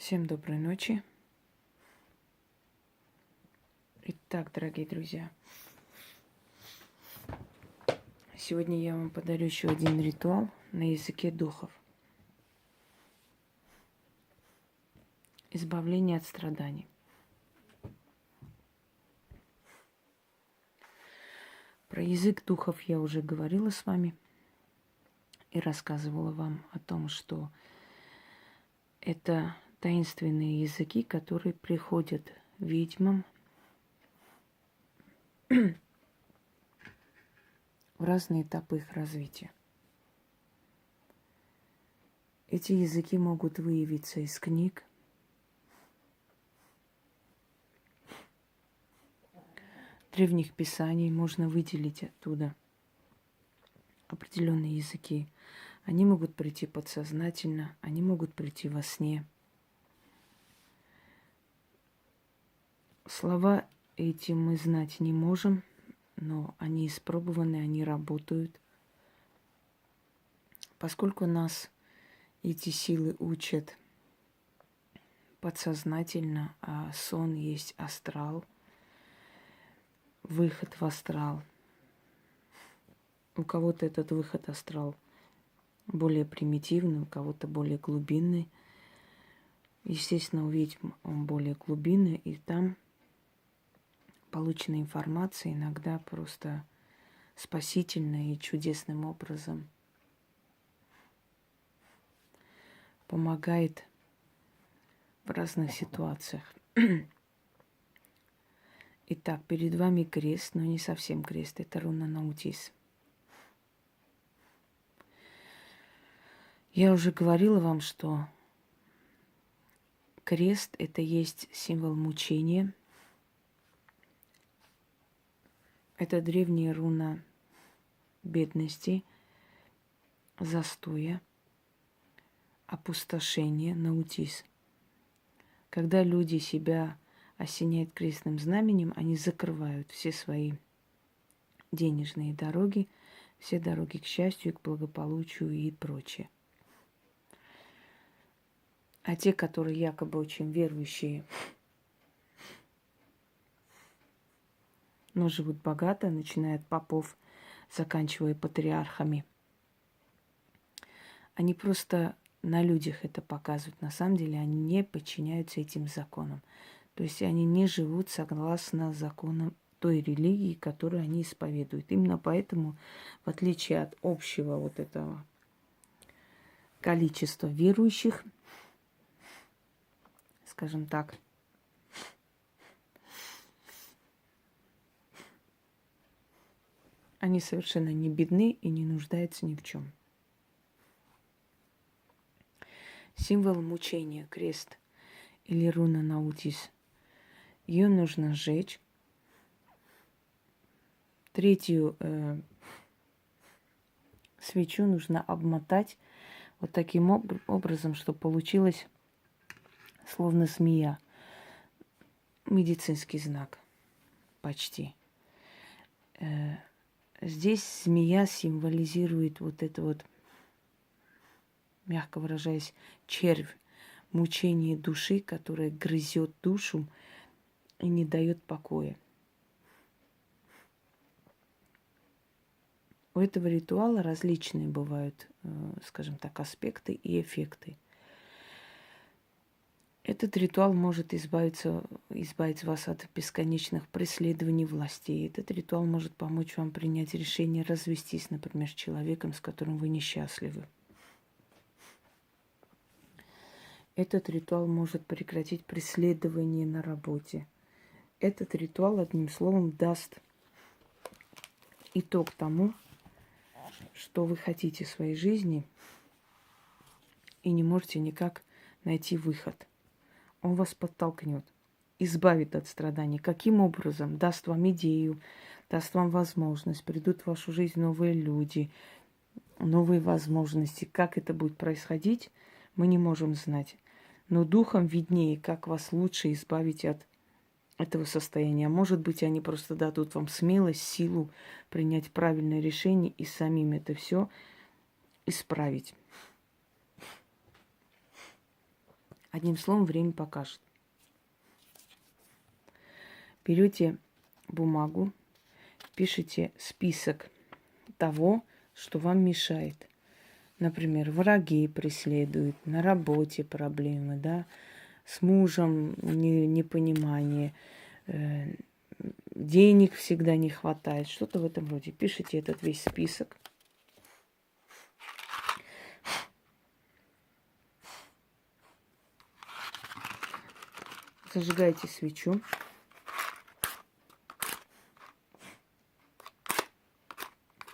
Всем доброй ночи. Итак, дорогие друзья, сегодня я вам подарю еще один ритуал на языке духов. Избавление от страданий. Про язык духов я уже говорила с вами и рассказывала вам о том, что это таинственные языки, которые приходят ведьмам в разные этапы их развития. Эти языки могут выявиться из книг, древних писаний, можно выделить оттуда определенные языки. Они могут прийти подсознательно, они могут прийти во сне – Слова эти мы знать не можем, но они испробованы, они работают. Поскольку нас эти силы учат подсознательно, а сон есть астрал, выход в астрал. У кого-то этот выход астрал более примитивный, у кого-то более глубинный. Естественно, у он более глубинный, и там – полученная информация иногда просто спасительно и чудесным образом помогает в разных ситуациях. Итак, перед вами крест, но не совсем крест, это руна Наутис. Я уже говорила вам, что крест – это есть символ мучения – Это древняя руна бедности, застоя, опустошения, наутис. Когда люди себя осеняют крестным знаменем, они закрывают все свои денежные дороги, все дороги к счастью, к благополучию и прочее. А те, которые якобы очень верующие, но живут богато, начиная от попов, заканчивая патриархами. Они просто на людях это показывают. На самом деле они не подчиняются этим законам. То есть они не живут согласно законам той религии, которую они исповедуют. Именно поэтому, в отличие от общего вот этого количества верующих, скажем так, Они совершенно не бедны и не нуждаются ни в чем. Символ мучения, крест или руна наутис. Ее нужно сжечь. Третью э, свечу нужно обмотать вот таким об- образом, чтобы получилось словно змея. Медицинский знак почти. Э, Здесь змея символизирует вот это вот, мягко выражаясь, червь, мучение души, которая грызет душу и не дает покоя. У этого ритуала различные бывают, э, скажем так, аспекты и эффекты – этот ритуал может избавиться, избавить вас от бесконечных преследований властей. Этот ритуал может помочь вам принять решение развестись, например, с человеком, с которым вы несчастливы. Этот ритуал может прекратить преследование на работе. Этот ритуал, одним словом, даст итог тому, что вы хотите в своей жизни и не можете никак найти выход – он вас подтолкнет, избавит от страданий. Каким образом? Даст вам идею, даст вам возможность, придут в вашу жизнь новые люди, новые возможности. Как это будет происходить, мы не можем знать. Но духом виднее, как вас лучше избавить от этого состояния. Может быть, они просто дадут вам смелость, силу принять правильное решение и самим это все исправить. Одним словом, время покажет. Берете бумагу, пишите список того, что вам мешает. Например, враги преследуют, на работе проблемы, да, с мужем не, непонимание, э, денег всегда не хватает, что-то в этом роде. Пишите этот весь список. Зажигайте свечу.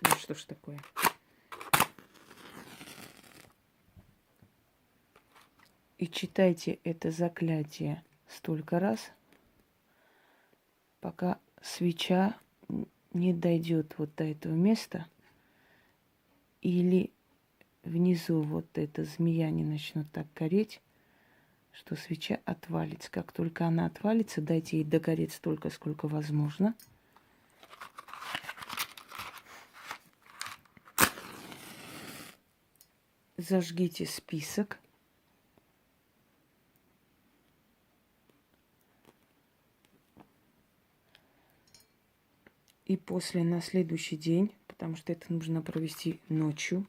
Ну что ж такое? И читайте это заклятие столько раз, пока свеча не дойдет вот до этого места, или внизу вот эта змея не начнет так гореть, что свеча отвалится. Как только она отвалится, дайте ей догореть столько, сколько возможно. Зажгите список – И после на следующий день, потому что это нужно провести ночью,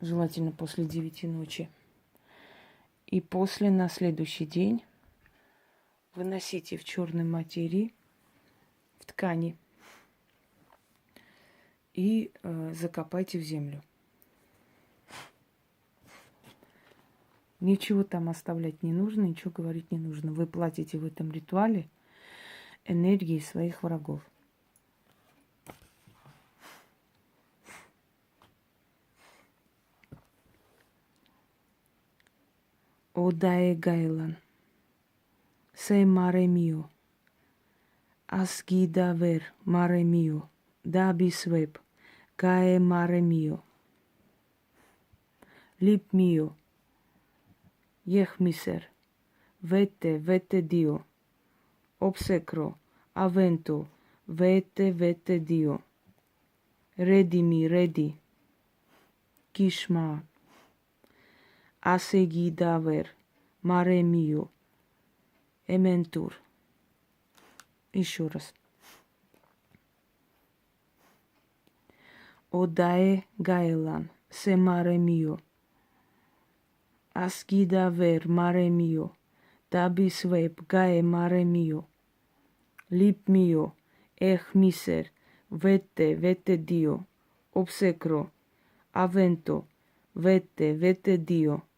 желательно после 9 ночи. И после на следующий день выносите в черной материи, в ткани и э, закопайте в землю. Ничего там оставлять не нужно, ничего говорить не нужно. Вы платите в этом ритуале – энергии своих врагов. Одае Гайлан, Сей маре мио, Асгида вер маре мио, Даби свеп, Кае маре мио, Лип мио, Ех мисер, Вете, вете дио, obsecro, avento, vete, vete Dio. Redimi, redi, kishma, Asegidaver, mare mio, ementur. Еще раз. Mare mio. Asgida ver mare mio, dabis web gae mare mio. lip mio, ech miser, vete, vete Dio, obsecro, avento, vete, vete Dio.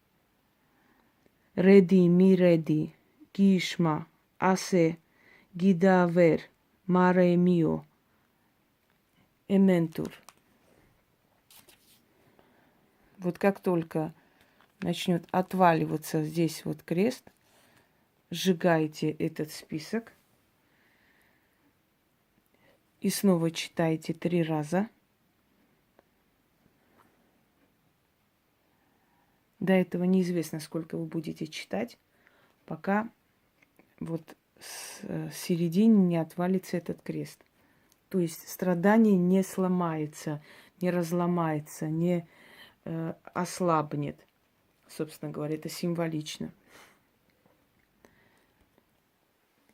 Redi mi redi, gishma, ase, gida aver, mare mio, эментур. Вот как только начнет отваливаться здесь вот крест, сжигайте этот список, и снова читайте три раза. До этого неизвестно, сколько вы будете читать, пока вот с э, середины не отвалится этот крест. То есть страдание не сломается, не разломается, не э, ослабнет. Собственно говоря, это символично.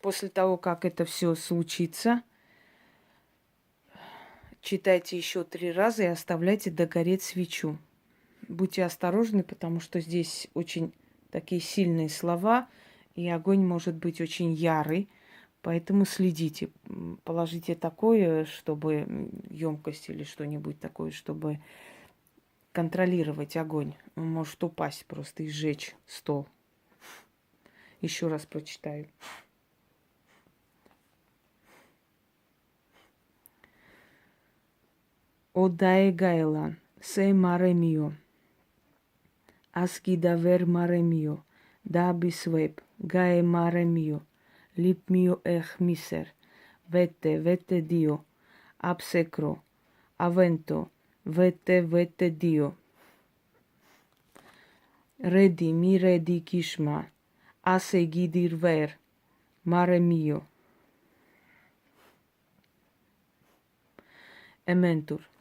После того, как это все случится, читайте еще три раза и оставляйте догореть свечу. Будьте осторожны, потому что здесь очень такие сильные слова, и огонь может быть очень ярый, поэтому следите. Положите такое, чтобы емкость или что-нибудь такое, чтобы контролировать огонь. Он может упасть просто и сжечь стол. Еще раз прочитаю. Gaelan, se mare mio. Dabis web, gae mare mio, lip mio ech miser, vete, vete Dio, absecro, avento, vete, vete Dio. Redi, mi redi kishma, ase gidir ver, mare mio. Ementur.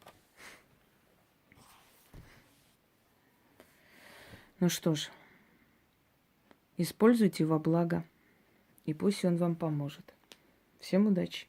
Ну что ж, используйте во благо, и пусть он вам поможет. Всем удачи!